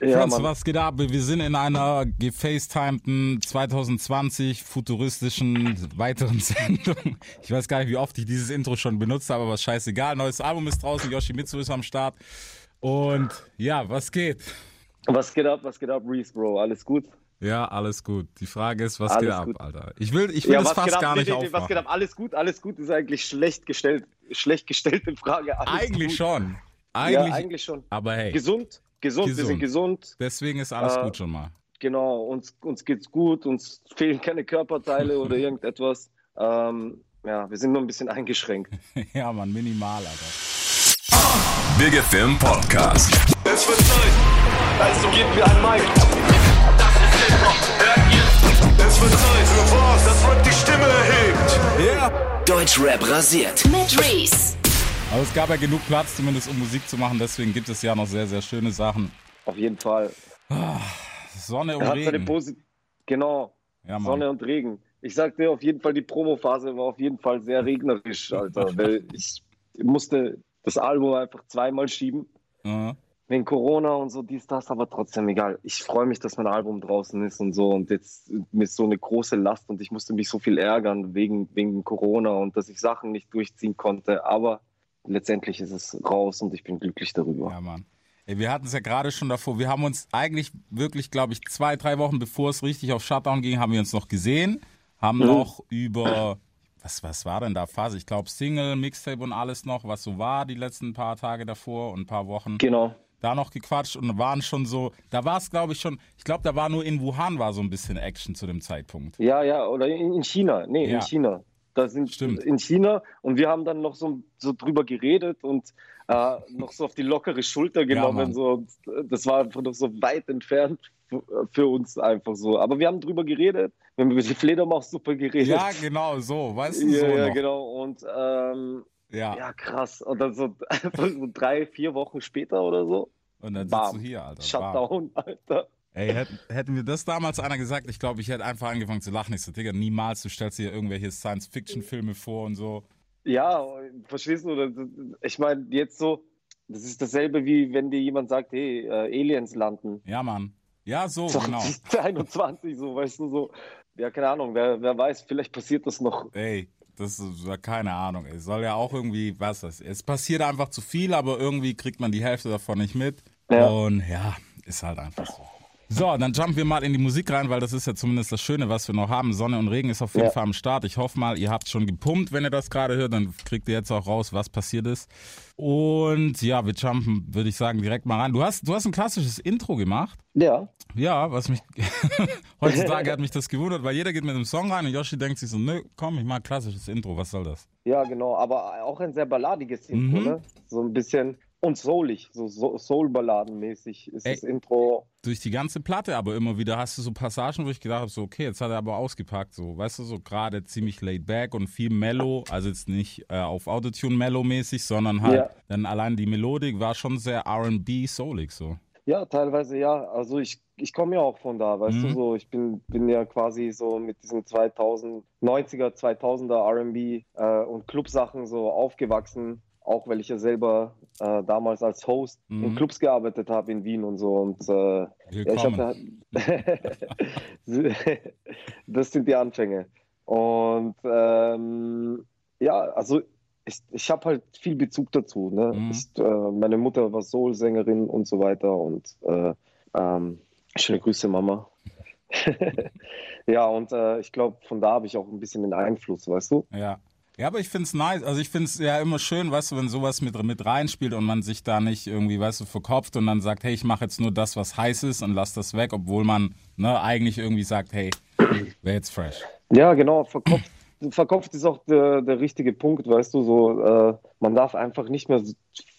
Ja, Franz, Mann. was geht ab? Wir sind in einer gefacetimten 2020 futuristischen weiteren Sendung. Ich weiß gar nicht, wie oft ich dieses Intro schon benutzt habe, aber scheißegal. Neues Album ist draußen, Yoshimitsu ist am Start. Und ja, was geht? Was geht ab, was geht ab, Reese, Bro? Alles gut? Ja, alles gut. Die Frage ist, was Alles geht ab, gut. Alter? Ich will, ich will das was fast ab? gar Nee, nicht nee, nee, Was geht aufmachen. ab? Alles gut, alles gut ist eigentlich schlecht gestellt, schlecht gestellte Frage. Alles Eigentlich gut. schon. Ja, Eigentlich, eigentlich schon. aber hey, Gesund, gesund, wir Gesund. sind gesund. deswegen ist alles Äh, gut schon mal. Genau, uns, uns geht's gut, uns fehlen keine Körperteile oder irgendetwas. Ähm, ja, wir sind nur ein bisschen eingeschränkt. Ja, Mann, minimal, Alter. Big FM Podcast. Es wird Zeit, also gebt mir ein Mic. Das ist Hip-Hop, hört ihr? Es wird Zeit für was, das Rap die Stimme erhebt. Deutschrap rasiert. Mit Reese. Aber es gab ja genug Platz, zumindest um Musik zu machen. Deswegen gibt es ja noch sehr, sehr schöne Sachen. Auf jeden Fall. Sonne und Regen. Genau, Ja. Sonne und Regen. Ich sagte auf jeden Fall, die Promophase war auf jeden Fall sehr regnerisch, Alter. weil ich musste das Album einfach zweimal schieben. Ja. Wegen Corona und so, dies, das, aber trotzdem egal. Ich freue mich, dass mein Album draußen ist und so. Und jetzt mir ist so eine große Last und ich musste mich so viel ärgern wegen, wegen Corona und dass ich Sachen nicht durchziehen konnte. Aber letztendlich ist es raus und ich bin glücklich darüber. Ja, Mann. Ey, wir hatten es ja gerade schon davor. Wir haben uns eigentlich wirklich, glaube ich, zwei, drei Wochen bevor es richtig auf Shutdown ging, haben wir uns noch gesehen, haben Mhm. noch über, was, was war denn da Phase? Ich glaube Single, Mixtape und alles noch, was so war die letzten paar Tage davor und ein paar Wochen. Genau. da noch gequatscht und waren schon so, da war es, glaube ich, schon, ich glaube, da war nur in Wuhan war so ein bisschen Action zu dem Zeitpunkt. Ja, ja, oder in, in China. Nee, Ja. in China. Da sind Stimmt. in China und wir haben dann noch so, so drüber geredet und äh, noch so auf die lockere Schulter genommen. Mann. so, und das war einfach noch so weit entfernt f- für uns einfach so. Aber wir haben drüber geredet. Wir haben über die Fledermaussuppe geredet. Ja, genau, so, weißt du, ja, so ja genau. Und ähm, Ja. ja, krass. Und dann so, einfach so drei, vier Wochen später oder so. Und dann sitzt Bam. du hier, Alter. Bam. Shutdown, Alter. Ey, hätten, hätten mir das damals einer gesagt, ich glaube, ich hätte einfach angefangen zu lachen. Ich so, Digga, niemals, du stellst dir irgendwelche Science-Fiction-Filme vor und so. Ja, verstehst du? Ich meine, jetzt so, das ist dasselbe wie wenn dir jemand sagt, hey, äh, Aliens landen. Ja, Mann. Ja, so, genau. 2021, so, weißt du, so. Ja, keine Ahnung, wer, wer weiß, vielleicht passiert das noch. Ey, das ist ja keine Ahnung. Es soll ja auch irgendwie, was das Es passiert einfach zu viel, aber irgendwie kriegt man die Hälfte davon nicht mit. Ja. Und ja, ist halt einfach so. So, dann jumpen wir mal in die Musik rein, weil das ist ja zumindest das Schöne, was wir noch haben. Sonne und Regen ist auf jeden Ja. Fall am Start. Ich hoffe mal, ihr habt schon gepumpt, wenn ihr das gerade hört. Dann kriegt ihr jetzt auch raus, was passiert ist. Und ja, wir jumpen, würde ich sagen, direkt mal rein. Du hast, du hast ein klassisches Intro gemacht. Ja. Ja, was mich heutzutage hat mich das gewundert, weil jeder geht mit einem Song rein und Yoshi denkt sich so, nö, komm, ich mag klassisches Intro, was soll das? Ja, genau, aber auch ein sehr balladiges Intro, Mhm. ne? So ein bisschen und soulig, so, so Soul-Balladenmäßig ist Ey. das Intro. Durch die ganze Platte aber immer wieder hast du so Passagen, wo ich gedacht habe, so okay, jetzt hat er aber ausgepackt, so, weißt du, so gerade ziemlich laid back und viel Mellow, also jetzt nicht äh, auf Autotune Mellow mäßig, sondern halt Ja. dann allein die Melodik war schon sehr R&B soulig so. Ja, teilweise ja. Also ich, ich komme ja auch von da, weißt du, Mhm. so ich bin, bin ja quasi so mit diesen 2000, 90er, 2000er R&B äh, und Clubsachen so aufgewachsen, auch weil ich ja selber äh, damals als Host in Mhm. Clubs gearbeitet habe in Wien und so und äh, ja, ich hatte das sind die Anfänge. Und ähm, ja, also ich, ich habe halt viel Bezug dazu. Ne? Mhm. Ich, äh, meine Mutter war Soul-Sängerin und so weiter. Und äh, ähm, schöne Grüße, Mama. ja, und äh, ich glaube, von da habe ich auch ein bisschen den Einfluss, weißt du? Ja. Ja, aber ich find's nice. Also ich find's ja immer schön, weißt du, wenn sowas mit, mit reinspielt und man sich da nicht irgendwie, weißt du, verkopft und dann sagt, hey, ich mache jetzt nur das, was heiß ist und lass das weg, obwohl man ne, eigentlich irgendwie sagt, hey, wäre jetzt fresh. Ja, genau, verkopft. Verkopft ist auch der, der richtige Punkt, weißt du, so, äh, man darf einfach nicht mehr so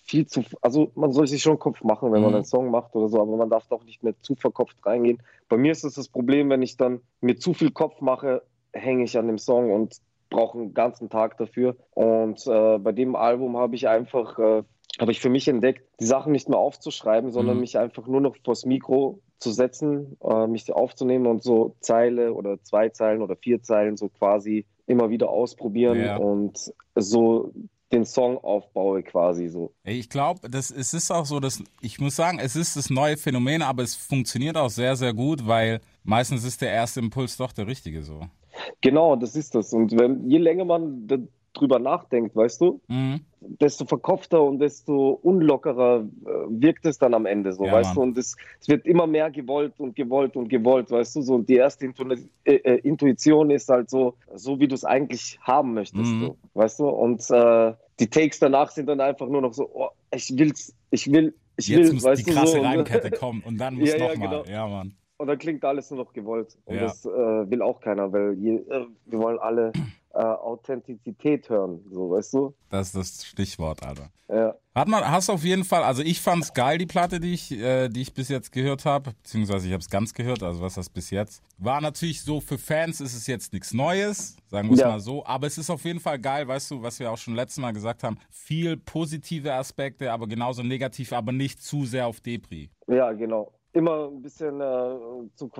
viel zu, also man soll sich schon Kopf machen, wenn man Mhm. einen Song macht oder so, aber man darf doch nicht mehr zu verkopft reingehen. Bei mir ist es das Problem, wenn ich dann mir zu viel Kopf mache, hänge ich an dem Song und brauche einen ganzen Tag dafür. Und äh, bei dem Album habe ich einfach, äh, habe ich für mich entdeckt, die Sachen nicht mehr aufzuschreiben, sondern Mhm. mich einfach nur noch vors Mikro zu setzen, äh, mich aufzunehmen und so Zeile oder zwei Zeilen oder vier Zeilen so quasi immer wieder ausprobieren Ja. und so den Song aufbaue quasi so. Ich glaube, das es ist auch so, dass ich muss sagen, es ist das neue Phänomen, aber es funktioniert auch sehr, sehr gut, weil meistens ist der erste Impuls doch der richtige so. Genau, das ist das. Und wenn, je länger man drüber nachdenkt, weißt du, Mhm. desto verkopfter und desto unlockerer äh, wirkt es dann am Ende so, Ja, weißt Mann. du, und es, es wird immer mehr gewollt und gewollt und gewollt, weißt du, so und die erste Intu äh, äh, Intuition ist halt so, so wie du es eigentlich haben möchtest, Mhm. so, weißt du, und äh, die Takes danach sind dann einfach nur noch so, oh, ich will's, ich will, ich Jetzt will, muss weißt die du, krasse so, und, Reimkette kommen und dann muss Ja, ja, nochmal. genau. Ja, Mann. Und dann klingt alles nur noch gewollt und Ja. das äh, will auch keiner, weil je, äh, wir wollen alle äh, Authentizität hören, so, weißt du, Das ist das Stichwort, Alter. ja. Hat man, hast auf jeden Fall, also ich fand's geil, die Platte, die ich, äh, die ich bis jetzt gehört habe, beziehungsweise ich habe es ganz gehört, also was das bis jetzt. War natürlich so, für Fans ist es jetzt nichts Neues, sagen wir es Ja. mal so, aber es ist auf jeden Fall geil, weißt du, was wir auch schon letztes Mal gesagt haben, viel positive Aspekte, aber genauso negativ, aber nicht zu sehr auf Depri. Ja, genau. Immer ein bisschen äh, zu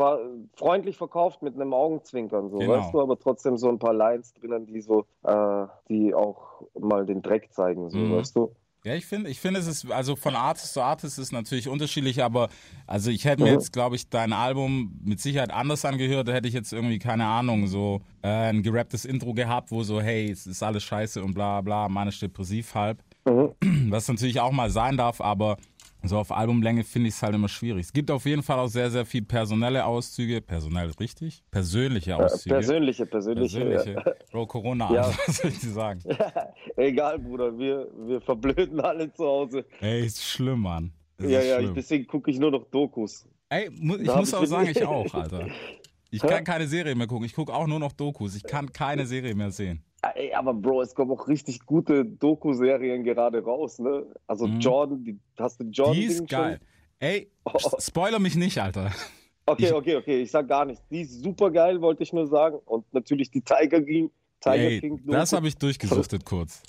freundlich verkauft mit einem Augenzwinkern, so, Genau. weißt du, aber trotzdem so ein paar Lines drinnen, die so, äh, die auch mal den Dreck zeigen, so, Mhm. weißt du. Ja, ich finde, ich finde, es ist, also von Artist zu Artist ist natürlich unterschiedlich, aber also ich hätte mir Mhm. jetzt, glaube ich, dein Album mit Sicherheit anders angehört, da hätte ich jetzt irgendwie, keine Ahnung, so äh, ein gerapptes Intro gehabt, wo so, hey, es ist alles scheiße und bla bla, manisch depressiv halb. Mhm. Was natürlich auch mal sein darf, aber so auf Albumlänge finde ich es halt immer schwierig. Es gibt auf jeden Fall auch sehr, sehr viel personelle Auszüge. Personell richtig? Persönliche Äh, Auszüge. persönliche, persönliche. Persönliche. Bro, Corona, Ja. Was soll ich dir sagen? Ja. Egal, Bruder, wir, wir verblöden alle zu Hause. Ey, ist schlimm, Mann. Es ja, ist ja, schlimm. deswegen gucke ich nur noch Dokus. Ey, mu ich Da muss auch sagen, ich auch, Alter. Ich kann keine Serie mehr gucken. Ich gucke auch nur noch Dokus. Ich kann keine Serie mehr sehen. Ey, aber Bro, es kommen auch richtig gute Doku-Serien gerade raus, ne? Also Mhm. Jordan, die, hast du Jordan Die ist geil. Ey, Oh. spoiler mich nicht, Alter. Okay, Ich- okay, okay, ich sag gar nichts. Die ist super geil, wollte ich nur sagen. Und natürlich die Tiger King. Tiger Ey, King das habe ich durchgesuchtet kurz.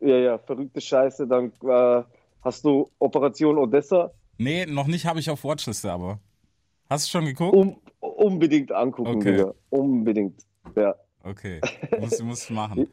Ja, ja, verrückte Scheiße. Dann äh, hast du Operation Odessa. Nee, noch nicht habe ich auf Watchliste, aber. Hast du schon geguckt? Um, unbedingt angucken, Okay. Digga. Unbedingt. Ja. Okay, muss, muss machen.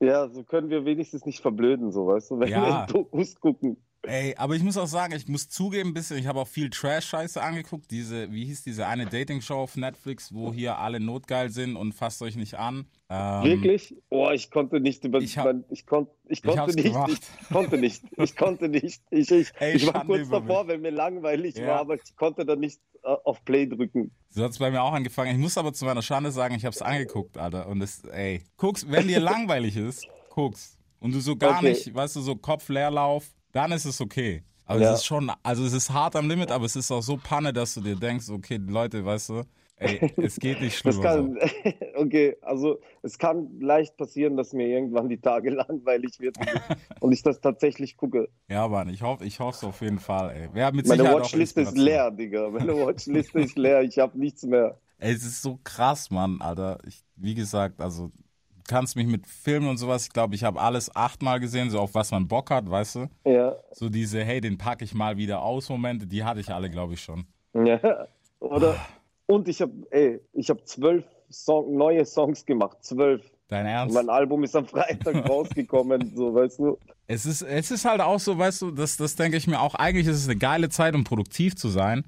Ja, so können wir wenigstens nicht verblöden, so weißt du, wenn Ja. wir Dokus gucken. Ey, aber ich muss auch sagen, ich muss zugeben, ein bisschen, ich habe auch viel Trash-Scheiße angeguckt. Diese, wie hieß diese eine Dating-Show auf Netflix, wo hier alle notgeil sind und fasst euch nicht an. Ähm, Wirklich? Oh, ich konnte nicht über ich hab- ich, kon, ich konnte hab's nicht, gemacht. ich konnte nicht, ich konnte nicht. Ich, ich, Ey, ich war kurz davor, wenn mir langweilig Ja. war, aber ich konnte dann nicht äh, auf Play drücken. So hat es bei mir auch angefangen. Ich muss aber zu meiner Schande sagen, ich habe es angeguckt, Alter. Und es, ey, guck's, wenn dir langweilig ist, guck's. Und du so gar Okay. nicht, weißt du, so Kopfleerlauf, dann ist es okay. Aber Ja. es ist schon, also es ist hart am Limit, aber es ist auch so Panne, dass du dir denkst, okay, Leute, weißt du, ey, es geht nicht schlimmer. kann, okay, also es kann leicht passieren, dass mir irgendwann die Tage langweilig wird und ich- das tatsächlich gucke. So. Ja, Mann, ich hoffe, ich hoffe auf jeden Fall, ey. Wer mit Meine Watchliste ist leer, Digga. Meine Watchliste ist leer, ich habe nichts mehr. Ey, es ist so krass, Mann, Alter. Ich, wie gesagt, also kannst mich mit Filmen und sowas, ich glaube, ich habe alles achtmal gesehen, so auf was man Bock hat, weißt du? Ja, So diese, hey, den packe ich mal wieder aus Momente, die hatte ich alle, glaube ich, schon. ja. Oder, und ich habe, ey, ich habe zwölf Song, neue Songs gemacht, zwölf. Dein Und Ernst? mein Album ist am Freitag rausgekommen, so, weißt du. Es ist, es ist halt auch so, weißt du, das, das denke ich mir auch, eigentlich ist es eine geile Zeit, um produktiv zu sein.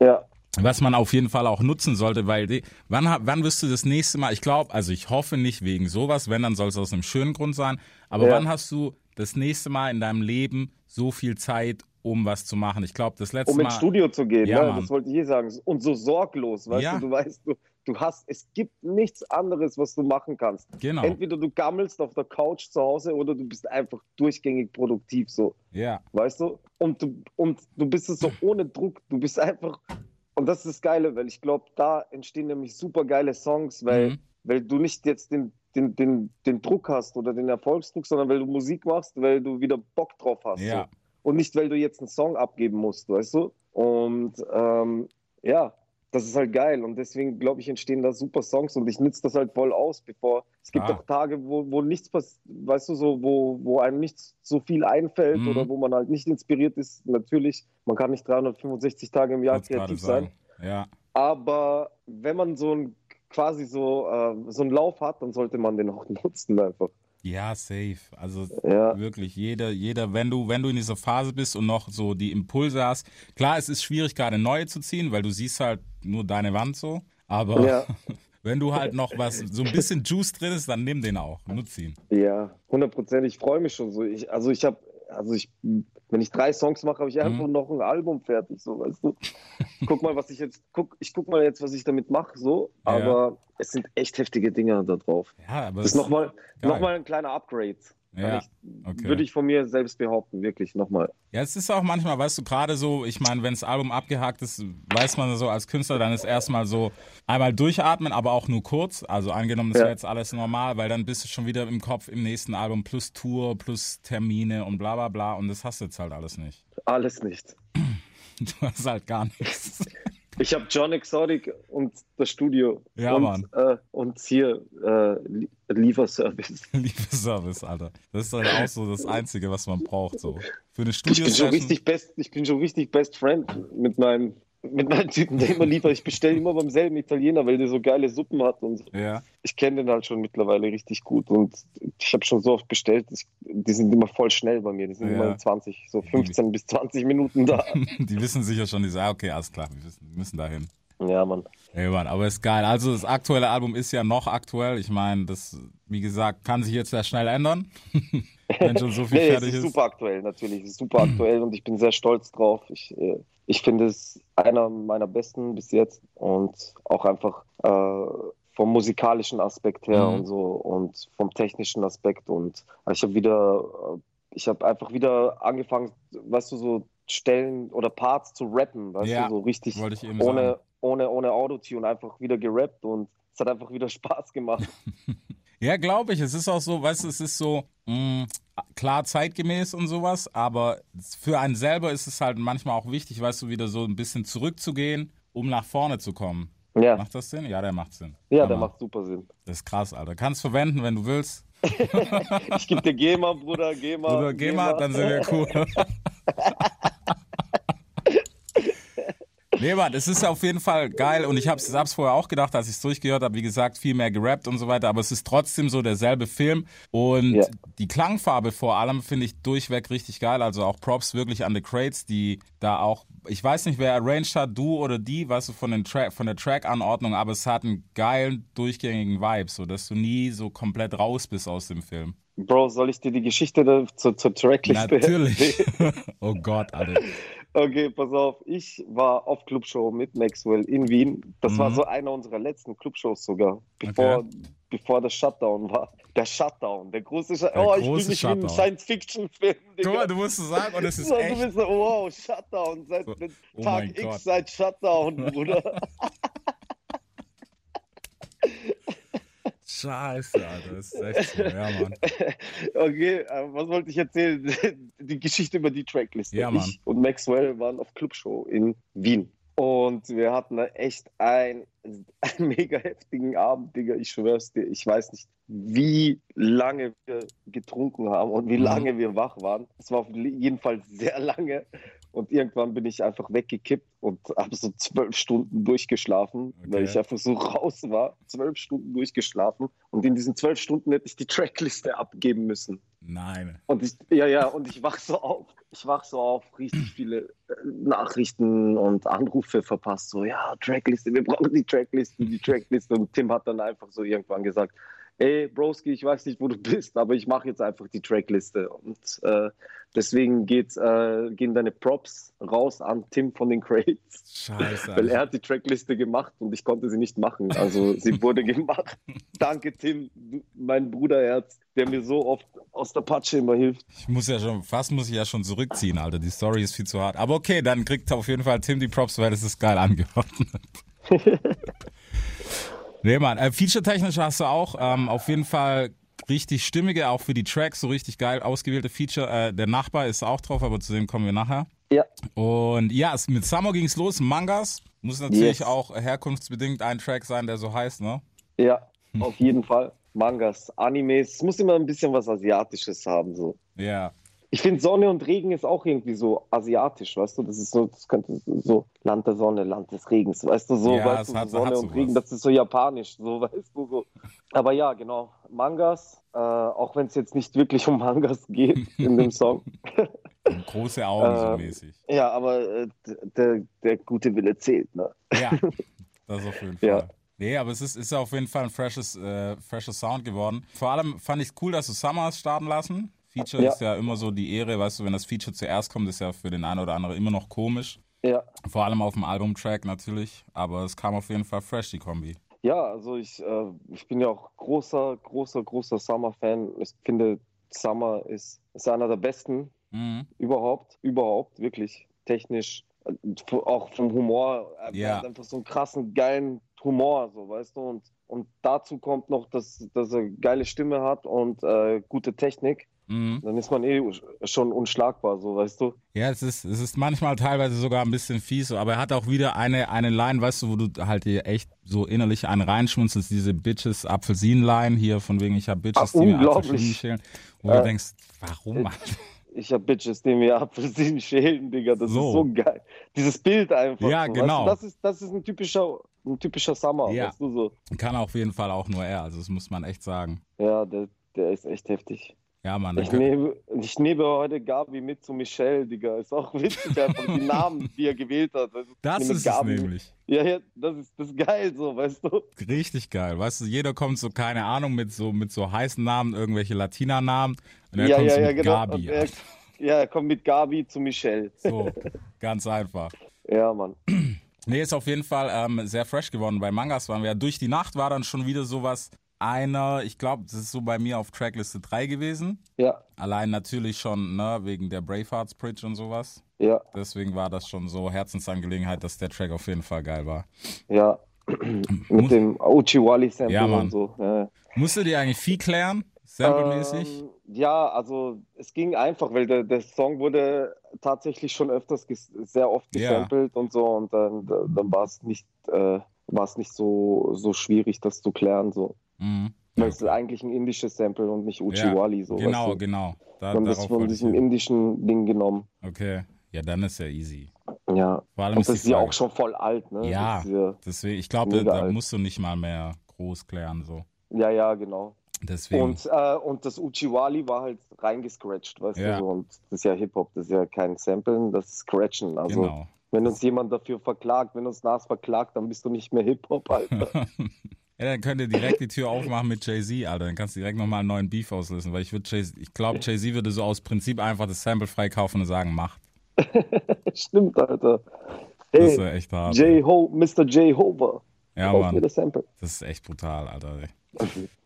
Ja, Was man auf jeden Fall auch nutzen sollte, weil die, wann, wann wirst du das nächste Mal, ich glaube, also ich hoffe nicht wegen sowas, wenn, dann soll es aus einem schönen Grund sein, aber Ja. wann hast du das nächste Mal in deinem Leben so viel Zeit, um was zu machen? Ich glaube, das letzte um Mal. ins Studio zu gehen, Ja, ne? Das wollte ich hier sagen. Und so sorglos, weißt Ja. du, du weißt, du, du hast, es gibt nichts anderes, was du machen kannst. Genau. Entweder du gammelst auf der Couch zu Hause oder du bist einfach durchgängig produktiv, so, Ja. weißt du? Und du, und du bist es so ohne Druck, du bist einfach, und das ist das Geile, weil ich glaube, da entstehen nämlich super geile Songs, weil, Mhm. weil du nicht jetzt den, den, den, den Druck hast oder den Erfolgsdruck, sondern weil du Musik machst, weil du wieder Bock drauf hast. Ja. So. Und nicht, weil du jetzt einen Song abgeben musst, weißt du? Und ähm, ja, das ist halt geil. Und deswegen, glaube ich, entstehen da super Songs und ich nütze das halt voll aus, bevor. Es gibt Ah. auch Tage, wo, wo nichts passiert, weißt du, so, wo, wo einem nicht so viel einfällt Mhm. oder wo man halt nicht inspiriert ist. Natürlich, man kann nicht 365 Tage im Jahr Wollt's kreativ sein. Ja. Aber wenn man so ein quasi so, äh, so einen Lauf hat, dann sollte man den auch nutzen einfach. Ja, safe. Also Ja. wirklich, jeder, jeder, wenn du, wenn du in dieser Phase bist und noch so die Impulse hast, klar, es ist schwierig, gerade neue zu ziehen, weil du siehst halt nur deine Wand so. Aber Ja. wenn du halt noch was, so ein bisschen Juice drin ist, dann nimm den auch. Nutz ihn. Ja, 100 Prozent. Ich freue mich schon so. Ich, also ich habe, also ich, wenn ich drei Songs mache, habe ich einfach Mhm. noch ein Album fertig, so, weißt du. Guck mal, was ich jetzt, guck, ich guck mal jetzt, was ich damit mache, so. Ja. Aber es sind echt heftige Dinge da drauf. Ja, aber Das ist nochmal, geil. noch mal ein kleiner Upgrade. Ja, okay. Würde ich von mir selbst behaupten, wirklich nochmal. Ja, es ist auch manchmal, weißt du, gerade so, ich meine, wenn das Album abgehakt ist, weiß man so als Künstler, dann ist erstmal so einmal durchatmen, aber auch nur kurz. Also angenommen, das Ja. wäre jetzt alles normal, weil dann bist du schon wieder im Kopf im nächsten Album plus Tour, plus Termine und bla bla bla und das hast du jetzt halt alles nicht. Alles nicht. Du hast halt gar nichts. Ich habe John Exotic und das Studio. Ja, und, Mann. Äh, und hier äh, Lie- Lieferservice. Liebeservice, Alter. Das ist halt auch so das Einzige, was man braucht, so. Für eine Ich bin schon richtig best, ich bin schon richtig Best Friend mit meinem, mit meinem Typen, der immer liefert. Ich bestelle immer beim selben Italiener, weil der so geile Suppen hat und so. Ja. Ich kenne den halt schon mittlerweile richtig gut und ich habe schon so oft bestellt. Ich, die sind immer voll schnell bei mir. Die sind Ja. immer in 20, so 15 bis 20 Minuten da. Die wissen sicher schon, die sagen, okay, alles klar, wir, wissen, wir müssen dahin. ja, Mann. Ey, Mann, aber ist geil. Also das aktuelle Album ist ja noch aktuell. Ich meine, das, wie gesagt, kann sich jetzt sehr schnell ändern. Wenn schon so viel Nee, es fertig ist ist. super aktuell, natürlich. Es ist super aktuell und ich bin sehr stolz drauf. Ich, äh, ich finde es einer meiner besten bis jetzt und auch einfach äh, vom musikalischen Aspekt her Mhm. und so und vom technischen Aspekt und ich habe wieder, äh, ich habe einfach wieder angefangen, weißt du, so Stellen oder Parts zu rappen, weißt Ja, du, so richtig ohne, sagen. ohne, ohne Autotune einfach wieder gerappt und es hat einfach wieder Spaß gemacht. Ja, glaube ich. Es ist auch so, weißt du, es ist so mh, klar zeitgemäß und sowas, aber für einen selber ist es halt manchmal auch wichtig, weißt du, wieder so ein bisschen zurückzugehen, um nach vorne zu kommen. Ja, Macht das Sinn? Ja, der macht Sinn. ja, der Hammer. macht super Sinn. Das ist krass, Alter. Kannst verwenden, wenn du willst. Ich gebe dir GEMA, Bruder, GEMA. Oder geh mal, dann sind wir cool. Nee, Mann, es ist auf jeden Fall geil und ich hab's, hab's vorher auch gedacht, als ich es durchgehört habe, wie gesagt, viel mehr gerappt und so weiter, aber es ist trotzdem so derselbe Film und Ja. die Klangfarbe vor allem finde ich durchweg richtig geil, also auch Props wirklich an The Crates, die da auch, ich weiß nicht, wer arranged hat, du oder die, weißt du, von, den Track, von der Track-Anordnung, aber es hat einen geilen, durchgängigen Vibe, so dass du nie so komplett raus bist aus dem Film. Bro, soll ich dir die Geschichte zur, zur Trackliste Natürlich. oh Gott, Alter. Okay, pass auf. Ich war auf Clubshow mit Maxwell in Wien. Das war Mhm. so einer unserer letzten Clubshows sogar, bevor, Okay. bevor der Shutdown war. Der Shutdown, der große Shutdown. Oh, ich große fühle mich wie ein Shutdown. Science-Fiction-Film. Mal, du musst es sagen und es ist So, du echt. bist so, wow, Shutdown. Seit So, oh Tag X seit Shutdown, Bruder. Scheiße, Alter, das ist echt so. Ja, Mann. Okay, was wollte ich erzählen? Die Geschichte über die Trackliste. Ja, Mann. Ich und Maxwell waren auf Clubshow in Wien. Und wir hatten da echt ein, einen mega heftigen Abend, Digga. Ich schwör's dir. Ich weiß nicht, wie lange wir getrunken haben und wie Mhm. lange wir wach waren. Es war auf jeden Fall sehr lange. Und irgendwann bin ich einfach weggekippt und habe so zwölf Stunden durchgeschlafen, weil Okay. ich einfach so raus war. Zwölf Stunden durchgeschlafen. Und in diesen zwölf Stunden hätte ich die Trackliste abgeben müssen. Nein. Und ich, ja, ja, und ich wach so auf. Ich wach so auf, richtig viele Nachrichten und Anrufe verpasst. So, ja, Trackliste, wir brauchen die Trackliste, die Trackliste. Und Tim hat dann einfach so irgendwann gesagt, ey, Broski, ich weiß nicht, wo du bist, aber ich mache jetzt einfach die Trackliste. Und äh, deswegen geht, äh, gehen deine Props raus an Tim von den Crates. Scheiße. Weil er hat die Trackliste gemacht und ich konnte sie nicht machen. Also sie wurde gemacht. Danke, Tim, mein Bruderherz, der mir so oft aus der Patsche immer hilft. Ich muss ja schon, fast muss ich ja schon zurückziehen, Alter. Die Story ist viel zu hart. Aber okay, dann kriegt auf jeden Fall Tim die Props, weil das ist geil angehört. nee, Mann. Äh, Feature-technisch hast du auch ähm, auf jeden Fall richtig stimmige, auch für die Tracks, so richtig geil ausgewählte Feature. Äh, der Nachbar ist auch drauf, aber zu dem kommen wir nachher. Ja, Und ja, es, mit Summer ging's los. Mangas muss natürlich Yes. auch herkunftsbedingt ein Track sein, der so heißt, ne? ja, auf jeden Fall. Mangas, Animes, es muss immer ein bisschen was Asiatisches haben. So. Ja. Ich finde Sonne und Regen ist auch irgendwie so asiatisch, weißt du? Das ist so, das könnte so Land der Sonne, Land des Regens, weißt du, so, Ja, weißt du, hat- Sonne hat und. Regen, das ist so japanisch, so, weißt du, so. Aber ja, genau. Mangas, äh, auch wenn es jetzt nicht wirklich um Mangas geht in dem Song. Große Augen so Äh, mäßig. ja, aber äh, der, der gute Wille zählt, ne? Ja, das auf jeden Fall. Ja. Nee, aber es ist, ist auf jeden Fall ein freshes, äh, freshes Sound geworden. Vor allem fand ich es cool, dass du Summers starten lassen. Feature Ja. ist ja immer so die Ehre, weißt du, wenn das Feature zuerst kommt, ist ja für den einen oder anderen immer noch komisch. Ja. Vor allem auf dem Albumtrack natürlich, aber es kam auf jeden Fall fresh, die Kombi. Ja, also ich, äh, ich bin ja auch großer, großer, großer Summer-Fan. Ich finde, Summer ist, ist einer der besten Mhm. überhaupt, überhaupt, wirklich technisch, äh, auch vom Humor. Er Ja. hat einfach so einen krassen, geilen Humor, so, weißt du, und, und dazu kommt noch, dass, dass er geile Stimme hat und äh, gute Technik. Mhm. Dann ist man eh schon unschlagbar, so, weißt du. Ja, es ist, es ist manchmal teilweise sogar ein bisschen fies, aber er hat auch wieder eine, eine Line, weißt du, wo du halt dir echt so innerlich einen reinschmunzelst, diese Bitches Apfelsinen-Line hier, von wegen ich hab Bitches, Ah, die mir. Apfelsinen schälen. Wo Äh, du denkst, warum, Mann? Ich hab Bitches, die mir Apfelsinen schälen, Digga. Das So. ist so geil. Dieses Bild einfach. Ja, so, genau. Weißt du, das, ist, das ist ein typischer, ein typischer Summer, Ja. weißt du so. Kann auf jeden Fall auch nur er, also das muss man echt sagen. Ja, der, der ist echt heftig. Ja, Mann. Ich nehme, ich nehme heute Gabi mit zu Michelle, Digga. Ist auch witzig, einfach die Namen, die er gewählt hat. Ich Das ist es Gabi mit. nämlich. Ja, ja, das ist, das ist geil so, weißt du. Richtig geil. Weißt du, jeder kommt so, keine Ahnung, mit so, mit so heißen Namen, irgendwelche Latina-Namen. Und er ja, kommt ja, so mit genau. Gabi. Er, ja, er kommt mit Gabi zu Michelle. So, ganz einfach. Ja, Mann. Nee, ist auf jeden Fall ähm, sehr fresh geworden. Bei Mangas waren wir ja durch die Nacht, war dann schon wieder sowas. Einer, ich glaube, das ist so bei mir auf Trackliste 3 gewesen. Ja, Allein natürlich schon, ne, wegen der Bravehearts Bridge und sowas. ja, Deswegen war das schon so Herzensangelegenheit, dass der Track auf jeden Fall geil war. ja. Mit dem Uchiwali-Sample Ja, und so. Ja. Musstet ihr eigentlich viel klären, samplemäßig? Ähm, ja, also es ging einfach, weil der, der Song wurde tatsächlich schon öfters ges sehr oft Ja. gesampelt und so und dann, dann war es nicht, äh, war es nicht so, so schwierig, das zu klären. So. Mhm. Weil es ist eigentlich ein indisches Sample und nicht Uchiwali. so, Genau, weißt du? genau. Da, Man ist von diesem indischen Ding genommen. Okay, ja, dann ist ja easy. Ja. Vor allem Und ist das ist ja auch schon voll alt, ne? Ja. Ja, Deswegen, ich glaube, da alt. musst du nicht mal mehr groß klären, so. ja, ja, genau. Deswegen. Und, äh, und das Uchiwali war halt reingescratcht, weißt Ja. du? So. Und das ist ja Hip-Hop, das ist ja kein Samplen, das ist Scratchen. Also genau. wenn uns jemand dafür verklagt, wenn uns Nas verklagt, dann bist du nicht mehr Hip-Hop, Alter. Ja, dann könnt ihr direkt die Tür aufmachen mit Jay-Z, Alter. Dann kannst du direkt nochmal einen neuen Beef auslösen, weil ich würde Jay ich glaube, Jay-Z würde so aus Prinzip einfach das Sample freikaufen und sagen, macht. Stimmt, Alter. Das Hey, ist ja echt hart. J. Ho, Mr. J. Hover. ja, Mann. das. Das ist echt brutal, Alter.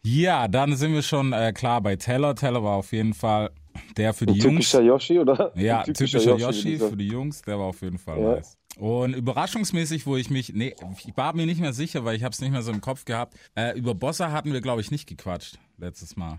Ja, dann sind wir schon äh, klar bei Teller. Teller war auf jeden Fall der für die Ein Jungs. typischer Yoshi, oder? Ja, typischer, würde Yoshi für die Jungs, der war auf jeden Fall Ja. nice. Und überraschungsmäßig, wo ich mich, nee, ich war mir nicht mehr sicher, weil ich habe es nicht mehr so im Kopf gehabt. Äh, über Bossa hatten wir, glaube ich, nicht gequatscht letztes Mal.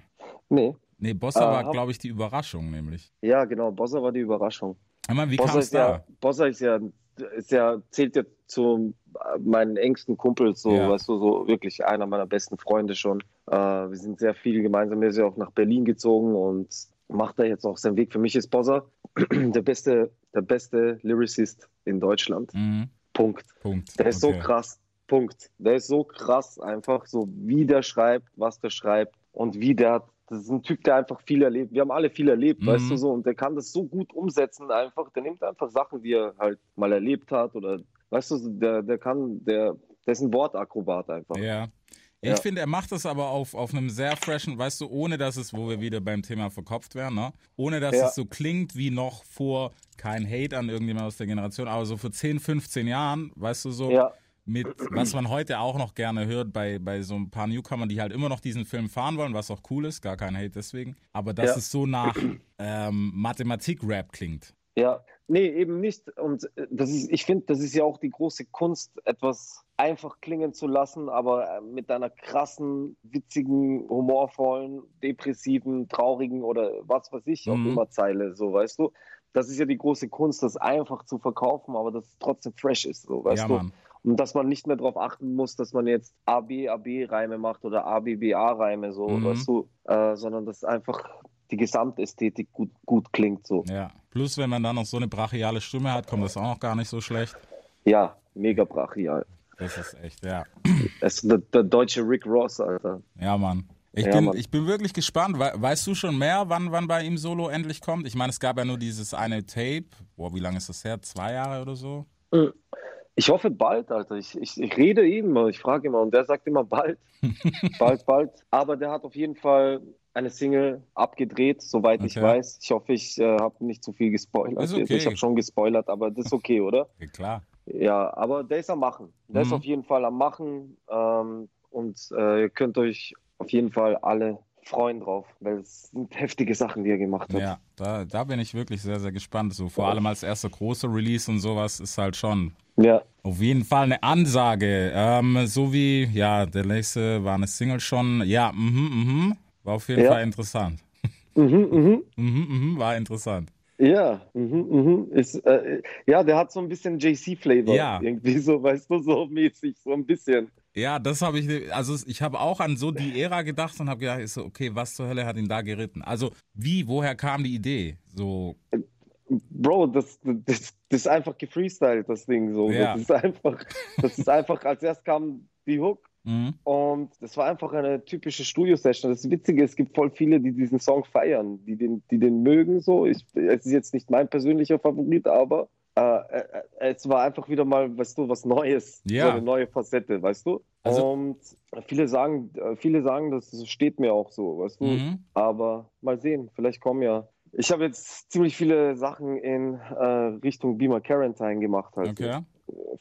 Nee. Nee, Bossa Äh, war, glaube ich, die Überraschung nämlich. Ja, genau. Bossa war die Überraschung. Meine, wie kam es da? ja, Bossa ist ja, ist ja, zählt ja zu meinen engsten Kumpels, so, Ja. weißt du, so wirklich einer meiner besten Freunde schon. Äh, wir sind sehr viel gemeinsam. Er ist ja auch nach Berlin gezogen und macht da jetzt auch seinen Weg. Für mich ist Bossa der beste, der beste Lyricist in Deutschland. Mhm, Punkt. Punkt. Der ist Okay. so krass. Punkt. Der ist so krass einfach, so wie der schreibt, was der schreibt und wie der hat. Das ist ein Typ, der einfach viel erlebt. Wir haben alle viel erlebt, Mhm. weißt du so, und der kann das so gut umsetzen einfach. Der nimmt einfach Sachen, die er halt mal erlebt hat oder, weißt du, der, der kann, der, der ist ein Wortakrobat einfach. Ja. Ich Ja. finde, er macht das aber auf, auf einem sehr freshen, weißt du, ohne dass es, wo wir wieder beim Thema verkopft wären, ne? Ohne dass Ja. es so klingt wie noch vor, kein Hate an irgendjemand aus der Generation, aber so vor 10, 15 Jahren, weißt du, so Ja, mit, was man heute auch noch gerne hört bei, bei so ein paar Newcomern, die halt immer noch diesen Film fahren wollen, was auch cool ist, gar kein Hate deswegen. Aber dass Ja. es so nach ähm, Mathematik-Rap klingt. Ja, nee, eben nicht. Und äh, das ist, ich finde, das ist ja auch die große Kunst, etwas einfach klingen zu lassen, aber äh, mit einer krassen, witzigen, humorvollen, depressiven, traurigen oder was weiß ich auch Mhm. immer Zeile, so weißt du. Das ist ja die große Kunst, das einfach zu verkaufen, aber dass es trotzdem fresh ist, so weißt ja, du. Mann. Und dass man nicht mehr darauf achten muss, dass man jetzt AB, AB-Reime macht oder ABBA-Reime, so, Mhm. weißt du, äh, sondern dass einfach die Gesamtästhetik gut, gut klingt, so. Ja. Plus, wenn man dann noch so eine brachiale Stimme hat, kommt das auch noch gar nicht so schlecht. Ja, mega brachial. Das ist echt, ja. Es ist der, der deutsche Rick Ross, Alter. Ja, Mann. Ich, Ja, bin, Mann. ich bin wirklich gespannt. We weißt du schon mehr, wann, wann bei ihm Solo endlich kommt? Ich meine, es gab ja nur dieses eine Tape. Boah, wie lange ist das her? Zwei Jahre oder so? Ich hoffe bald, Alter. Ich, ich, ich rede immer, ich frage immer und der sagt immer bald. bald, bald. Aber der hat auf jeden Fall eine Single abgedreht, soweit ich Okay. weiß. Ich hoffe, ich äh, habe nicht zu viel gespoilert. Ist okay. Ich habe schon gespoilert, aber das ist okay, oder? Ja, klar. Ja, aber der ist am Machen. Der ist Mhm. auf jeden Fall am Machen. Ähm, und äh, ihr könnt euch auf jeden Fall alle freuen drauf, weil es sind heftige Sachen, die er gemacht hat. Ja, da, da bin ich wirklich sehr, sehr gespannt. So, vor allem als erster großer Release und sowas ist halt schon Ja, auf jeden Fall eine Ansage. Ähm, so wie, ja, der nächste war eine Single schon. Ja, mhm, mhm. War auf jeden Ja. Fall interessant. mhm, mhm. Mhm, mhm, war interessant. Ja, mhm, mhm. Ist, äh, ja, der hat so ein bisschen JC-Flavor. Ja. Irgendwie so, weißt du, so mäßig, so ein bisschen. Ja, das habe ich, also ich habe auch an so die Ära gedacht und habe gedacht, ich so, okay, was zur Hölle hat ihn da geritten? Also wie, woher kam die Idee? So, Bro, das, das, das ist einfach gefreestylt, das Ding so. Ja. Das ist einfach, das ist einfach, als erst kam die Hook mhm. und das war einfach eine typische Studio-Session. Das Witzige, es gibt voll viele, die diesen Song feiern, die den, die den mögen so. Ich, es ist jetzt nicht mein persönlicher Favorit, aber äh, äh, es war einfach wieder mal, weißt du, was Neues, Ja. so eine neue Facette, weißt du? Also- und viele sagen, äh, viele sagen, das steht mir auch so, weißt du? Mhm. Aber mal sehen, vielleicht kommen ja. Ich habe jetzt ziemlich viele Sachen in äh, Richtung Beamer Quarantine gemacht, halt okay.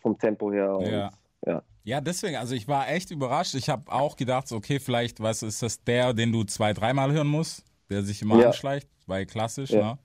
vom Tempo her. Und, Ja. ja. Ja, deswegen, also ich war echt überrascht. Ich habe auch gedacht, so, okay, vielleicht, was ist das der, den du zwei, dreimal hören musst, der sich immer Ja. anschleicht, weil klassisch, Ja. ne?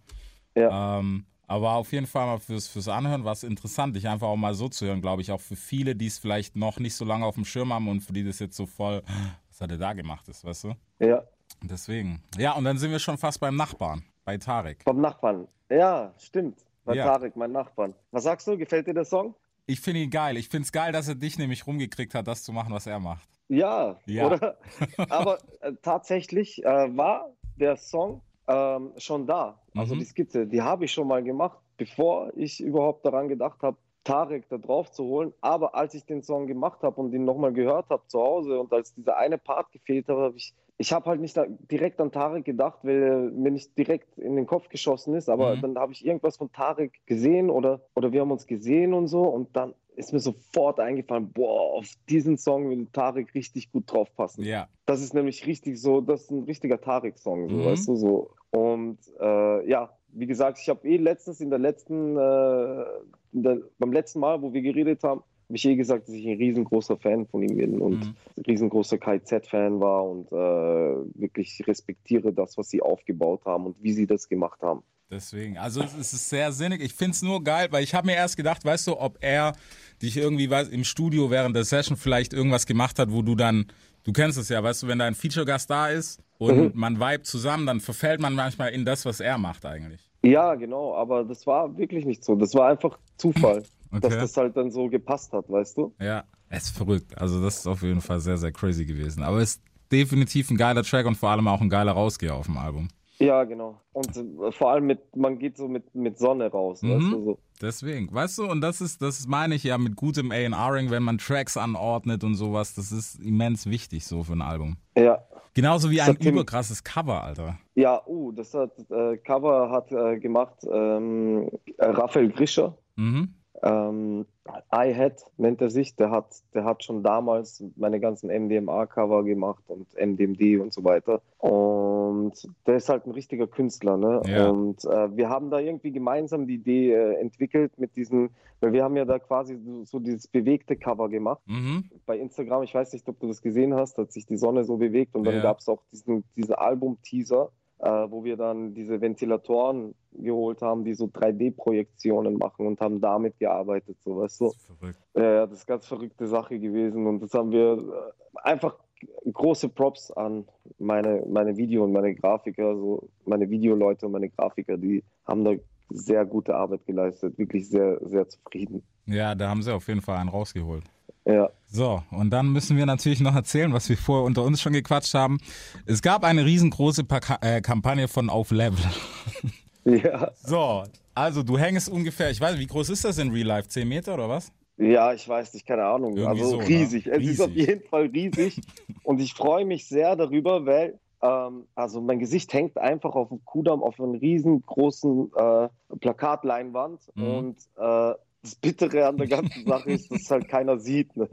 Ja. Ähm, aber auf jeden Fall mal fürs, fürs Anhören war es interessant, dich einfach auch mal so zu hören, glaube ich, auch für viele, die es vielleicht noch nicht so lange auf dem Schirm haben und für die das jetzt so voll, was hat er da gemacht ist, weißt du? ja, Deswegen. Ja, und dann sind wir schon fast beim Nachbarn, bei Tarek. vom Nachbarn. Ja, stimmt. Bei Ja. Tarek, mein Nachbarn. Was sagst du? Gefällt dir der Song? Ich finde ihn geil. Ich finde es geil, dass er dich nämlich rumgekriegt hat, das zu machen, was er macht. Ja, Ja. oder? Aber äh, tatsächlich äh, war der Song ähm, schon da. Also Mhm. die Skizze, die habe ich schon mal gemacht, bevor ich überhaupt daran gedacht habe, Tarek da drauf zu holen. Aber als ich den Song gemacht habe und ihn nochmal gehört habe zu Hause und als dieser eine Part gefehlt habe, habe ich, ich habe halt nicht direkt an Tarek gedacht, weil er mir nicht direkt in den Kopf geschossen ist. Aber Mhm. dann habe ich irgendwas von Tarek gesehen oder, oder wir haben uns gesehen und so und dann ist mir sofort eingefallen, boah, auf diesen Song würde Tarek richtig gut drauf passen. Ja. Das ist nämlich richtig so, das ist ein richtiger Tarek-Song, so, Mhm. weißt du, so. Und äh, ja, wie gesagt, ich habe eh letztens in der letzten, äh, in der, beim letzten Mal, wo wir geredet haben, eh gesagt, dass ich ein riesengroßer Fan von ihm bin und Mhm. riesengroßer KZ-Fan war und äh, wirklich respektiere das, was sie aufgebaut haben und wie sie das gemacht haben. Deswegen, also es ist sehr sinnig. Ich finde es nur geil, weil ich habe mir erst gedacht, weißt du, ob er dich irgendwie weiß, im Studio während der Session vielleicht irgendwas gemacht hat, wo du dann, du kennst es ja, weißt du, wenn da ein Feature-Gast da ist und man vibet zusammen, dann verfällt man manchmal in das, was er macht eigentlich. Ja, genau, aber das war wirklich nicht so. Das war einfach Zufall, dass Okay. das halt dann so gepasst hat, weißt du? Ja, es ist verrückt. Also das ist auf jeden Fall sehr, sehr crazy gewesen. Aber es ist definitiv ein geiler Track und vor allem auch ein geiler Rausgeher auf dem Album. Ja, genau. Und äh, vor allem mit, man geht so mit, mit Sonne raus, Mhm. weißt du, so. Deswegen, weißt du, und das ist, das meine ich ja mit gutem A&Ring, wenn man Tracks anordnet und sowas, das ist immens wichtig so für ein Album. Ja. Genauso wie ein überkrasses Cover, Alter. Ja, uh, das hat äh, Cover hat äh, gemacht ähm, äh, Raphael Grischer. Mhm. Ähm, iHat nennt er sich. Der hat, der hat schon damals meine ganzen MDMA-Cover gemacht und MDMD und so weiter. Und der ist halt ein richtiger Künstler. Ne? Ja. Und äh, wir haben da irgendwie gemeinsam die Idee äh, entwickelt mit diesen, weil wir haben ja da quasi so, so dieses bewegte Cover gemacht. Mhm. bei Instagram, ich weiß nicht, ob du das gesehen hast, hat sich die Sonne so bewegt und dann Ja. gab es auch diesen, diesen Album-Teaser, äh, wo wir dann diese Ventilatoren geholt haben, die so 3D-Projektionen machen und haben damit gearbeitet, so weißt du. Das ist verrückt. Ja, das ist eine ganz verrückte Sache gewesen und das haben wir äh, einfach große Props an meine, meine Video- und meine Grafiker, so meine Videoleute und meine Grafiker, die haben da sehr gute Arbeit geleistet, wirklich sehr, sehr zufrieden. Ja, da haben sie auf jeden Fall einen rausgeholt. Ja. So, und dann müssen wir natürlich noch erzählen, was wir vorher unter uns schon gequatscht haben. Es gab eine riesengroße Paka äh, Kampagne von Auf Level. Ja, So, also du hängst ungefähr, ich weiß nicht, wie groß ist das in Real Life? 10 Meter oder was? Ja, ich weiß nicht, keine Ahnung. Irgendwie also so, ne? riesig. Es ist auf Riesig. jeden Fall riesig. und ich freue mich sehr darüber, weil ähm, also mein Gesicht hängt einfach auf dem Kudamm auf einer riesengroßen äh, Plakatleinwand. Mhm. Und äh, das Bittere an der ganzen Sache ist, dass es halt keiner sieht. Ne?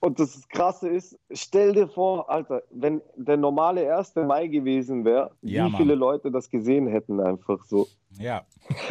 Und das Krasse ist, stell dir vor, Alter, wenn der normale 1. Mai gewesen wäre, Ja, wie Mann. viele Leute das gesehen hätten, einfach so. Ja,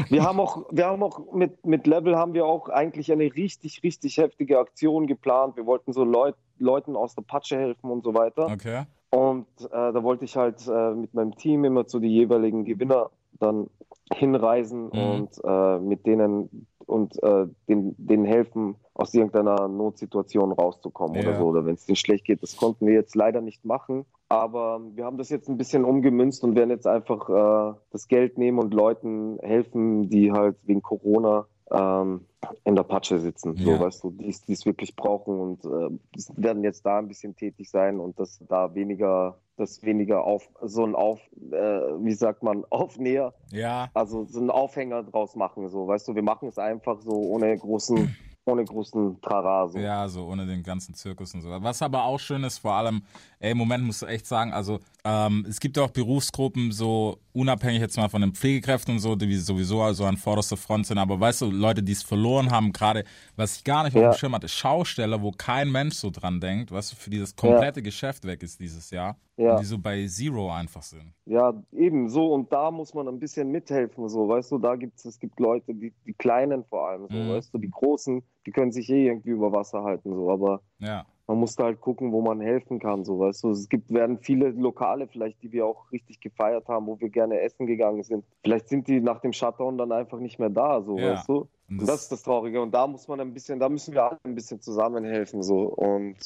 Wir haben auch, wir haben auch mit, mit Level haben wir auch eigentlich eine richtig, richtig heftige Aktion geplant. Wir wollten so Leut, Leuten aus der Patsche helfen und so weiter. okay. Und äh, da wollte ich halt äh, mit meinem Team immer zu die jeweiligen Gewinner dann hinreisen Mhm. und äh, mit denen und äh, den, denen helfen, aus irgendeiner Notsituation rauszukommen Ja. oder so. Oder wenn es denen schlecht geht. Das konnten wir jetzt leider nicht machen. Aber wir haben das jetzt ein bisschen umgemünzt und werden jetzt einfach äh, das Geld nehmen und Leuten helfen, die halt wegen Corona ähm, in der Patsche sitzen, Ja. so weißt du, die es wirklich brauchen und äh, werden jetzt da ein bisschen tätig sein und dass da weniger, das weniger auf so ein Auf, äh, wie sagt man, Aufnäher, Ja, also so einen Aufhänger draus machen, so weißt du, wir machen es einfach so ohne großen, ohne großen Trara, so. ja, so ohne den ganzen Zirkus und so. Was aber auch schön ist, vor allem, ey, im Moment musst du echt sagen, also ähm, es gibt ja auch Berufsgruppen, so unabhängig jetzt mal von den Pflegekräften und so, die sowieso also an vorderster Front sind, aber weißt du, Leute, die es verloren haben, gerade, was ich gar nicht auf Ja. dem Schirm hatte, Schausteller, wo kein Mensch so dran denkt, weißt du, für die das komplette Geschäft weg ist dieses Jahr. Ja. Und die so bei Zero einfach sind. Ja, eben so. Und da muss man ein bisschen mithelfen, so, weißt du, da gibt's, es gibt Leute, die, die Kleinen vor allem, so, Mhm. weißt du, die Großen, die können sich eh irgendwie über Wasser halten, so, aber Ja, man muss da halt gucken, wo man helfen kann, so, weißt du. Es gibt, werden viele Lokale vielleicht, die wir auch richtig gefeiert haben, wo wir gerne essen gegangen sind. Vielleicht sind die nach dem Shutdown dann einfach nicht mehr da, so, Ja. weißt du. Und Und das ist das Traurige. Und da muss man ein bisschen, da müssen wir alle ein bisschen zusammen helfen, so. Und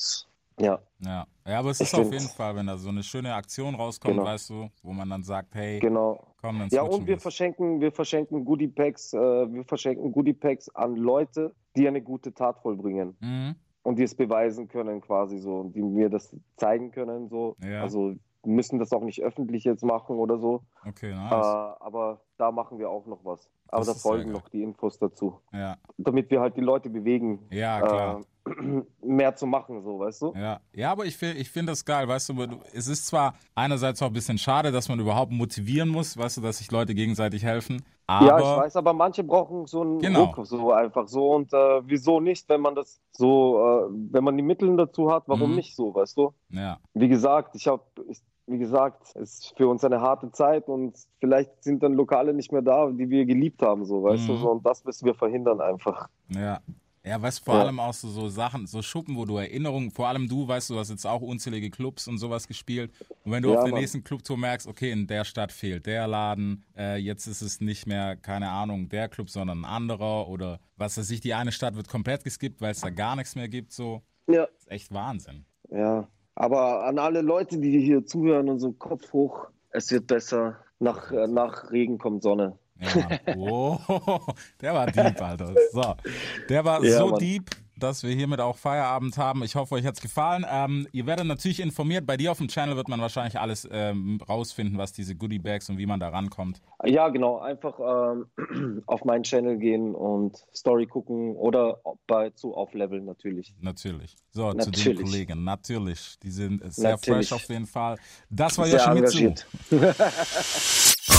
ja, ja. Ja, aber es Ich ist auf find's- jeden Fall, wenn da so eine schöne Aktion rauskommt, Genau. weißt du, wo man dann sagt, hey, genau. komm, dann Ja, und wir wir's. verschenken, wir verschenken Goodie Packs, äh, wir verschenken Goodie Packs an Leute, die eine gute Tat vollbringen Mhm. und die es beweisen können, quasi so, und die mir das zeigen können, so. Ja. Also müssen das auch nicht öffentlich jetzt machen oder so, Okay, äh, nice. aber da machen wir auch noch was. Aber Das da folgen noch die Infos dazu, ja, damit wir halt die Leute bewegen, ja, klar. äh, mehr zu machen, so, weißt du? Ja, ja, aber ich finde ich find das geil, weißt du, du- es ist zwar einerseits auch ein bisschen schade, dass man überhaupt motivieren muss, weißt du, dass sich Leute gegenseitig helfen, aber Ja, ich weiß, aber manche brauchen so einen Genau. Ruck, so einfach so. Und äh, wieso nicht, wenn man das so, äh, wenn man die Mittel dazu hat, warum Mhm. nicht so, weißt du? ja, Wie gesagt, ich habe, wie gesagt, es ist für uns eine harte Zeit und vielleicht sind dann Lokale nicht mehr da, die wir geliebt haben, so, weißt du? Mhm. So, und das müssen wir verhindern einfach. ja. Ja, weißt du, vor Ja. allem auch so, so Sachen, so Schuppen, wo du Erinnerungen, vor allem du, weißt du, du hast jetzt auch unzählige Clubs und sowas gespielt. Und wenn du Ja, auf der Mann. nächsten Clubtour merkst, okay, in der Stadt fehlt der Laden, äh, jetzt ist es nicht mehr, keine Ahnung, der Club, sondern ein anderer oder was weiß ich, die eine Stadt wird komplett geskippt, weil es da gar nichts mehr gibt, so. Ja. ist echt Wahnsinn. Ja. Aber an alle Leute, die hier zuhören und so Kopf hoch, es wird besser. Nach, äh, nach Regen kommt Sonne. Ja. Wow, der war deep, Alter. So, der war Ja, so Mann. deep, dass wir hiermit auch Feierabend haben. Ich hoffe, euch hat's gefallen. Ähm, ihr werdet natürlich informiert. Bei dir auf dem Channel wird man wahrscheinlich alles ähm, rausfinden, was diese Goodie Bags und wie man da rankommt. Ja, genau. Einfach ähm, auf meinen Channel gehen und Story gucken oder bei zu auf Level natürlich. Natürlich. So, zu den Natürlich. Kollegen. Natürlich. Die sind sehr Natürlich. fresh auf jeden Fall. Das war Sehr Yoshimitsu.